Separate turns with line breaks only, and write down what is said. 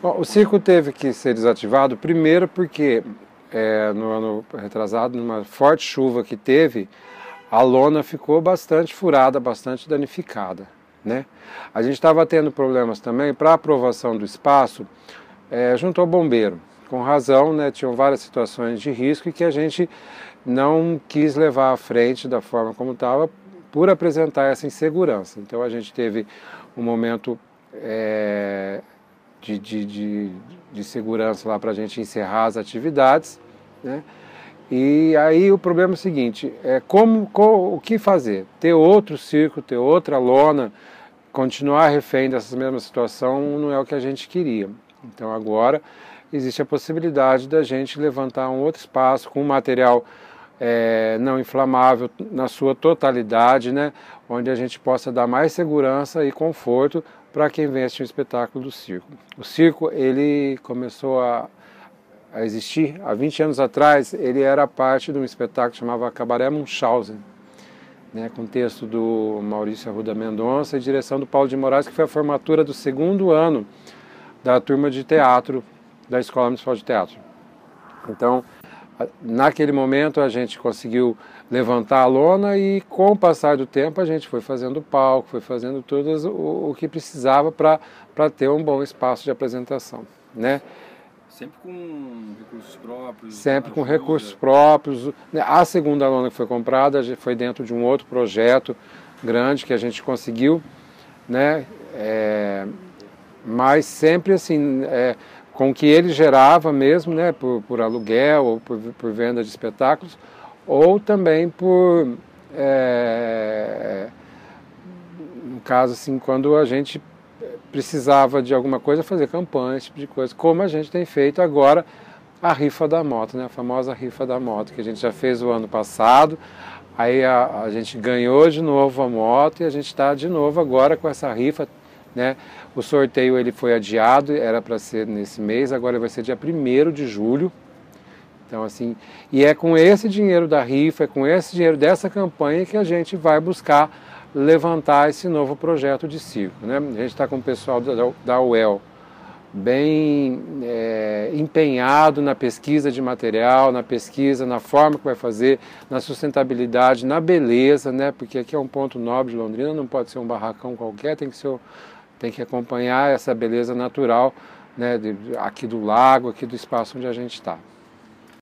Bom, o circo teve que ser desativado primeiro porque é, no ano retrasado, numa forte chuva que teve, a lona ficou bastante furada, bastante danificada. Né? A gente estava tendo problemas também para aprovação do espaço é, junto ao bombeiro. Com razão, né, tinham várias situações de risco e que a gente não quis levar à frente da forma como estava por apresentar essa insegurança. Então a gente teve um momento é, de, de, de, de, segurança lá para a gente encerrar as atividades. Né? E aí o problema é o seguinte, é como, o que fazer? Ter outro circo, ter outra lona, continuar refém dessa mesma situação não é o que a gente queria. Então agora existe a possibilidade da gente levantar um outro espaço com material é, não inflamável na sua totalidade, né, onde a gente possa dar mais segurança e conforto para quem vem assistir o espetáculo do circo. O circo ele começou a, a existir há 20 anos atrás, ele era parte de um espetáculo que chamava Cabaré Munchausen, né, com texto do Maurício Arruda Mendonça e direção do Paulo de Moraes, que foi a formatura do segundo ano da turma de teatro da Escola Municipal de Teatro. Então, naquele momento a gente conseguiu levantar a lona e com o passar do tempo a gente foi fazendo palco, foi fazendo tudo o, o que precisava para ter um bom espaço de apresentação, né?
Sempre com recursos próprios?
Sempre com recursos próprios. A segunda lona que foi comprada foi dentro de um outro projeto grande que a gente conseguiu, né? É, mas sempre assim, é, com o que ele gerava mesmo, né? Por, por aluguel ou por, por venda de espetáculos, ou também por, é, no caso assim, quando a gente precisava de alguma coisa, fazer campanha, esse tipo de coisa, como a gente tem feito agora a rifa da moto, né? a famosa rifa da moto, que a gente já fez o ano passado, aí a, a gente ganhou de novo a moto e a gente está de novo agora com essa rifa, né? O sorteio ele foi adiado, era para ser nesse mês, agora vai ser dia 1 de julho. Então assim, e é com esse dinheiro da rifa, é com esse dinheiro dessa campanha que a gente vai buscar levantar esse novo projeto de circo. Né? A gente está com o pessoal da, da UEL bem é, empenhado na pesquisa de material, na pesquisa, na forma que vai fazer, na sustentabilidade, na beleza, né? porque aqui é um ponto nobre de Londrina, não pode ser um barracão qualquer, tem que, ser, tem que acompanhar essa beleza natural né? Aqui do lago, aqui do espaço onde a gente está.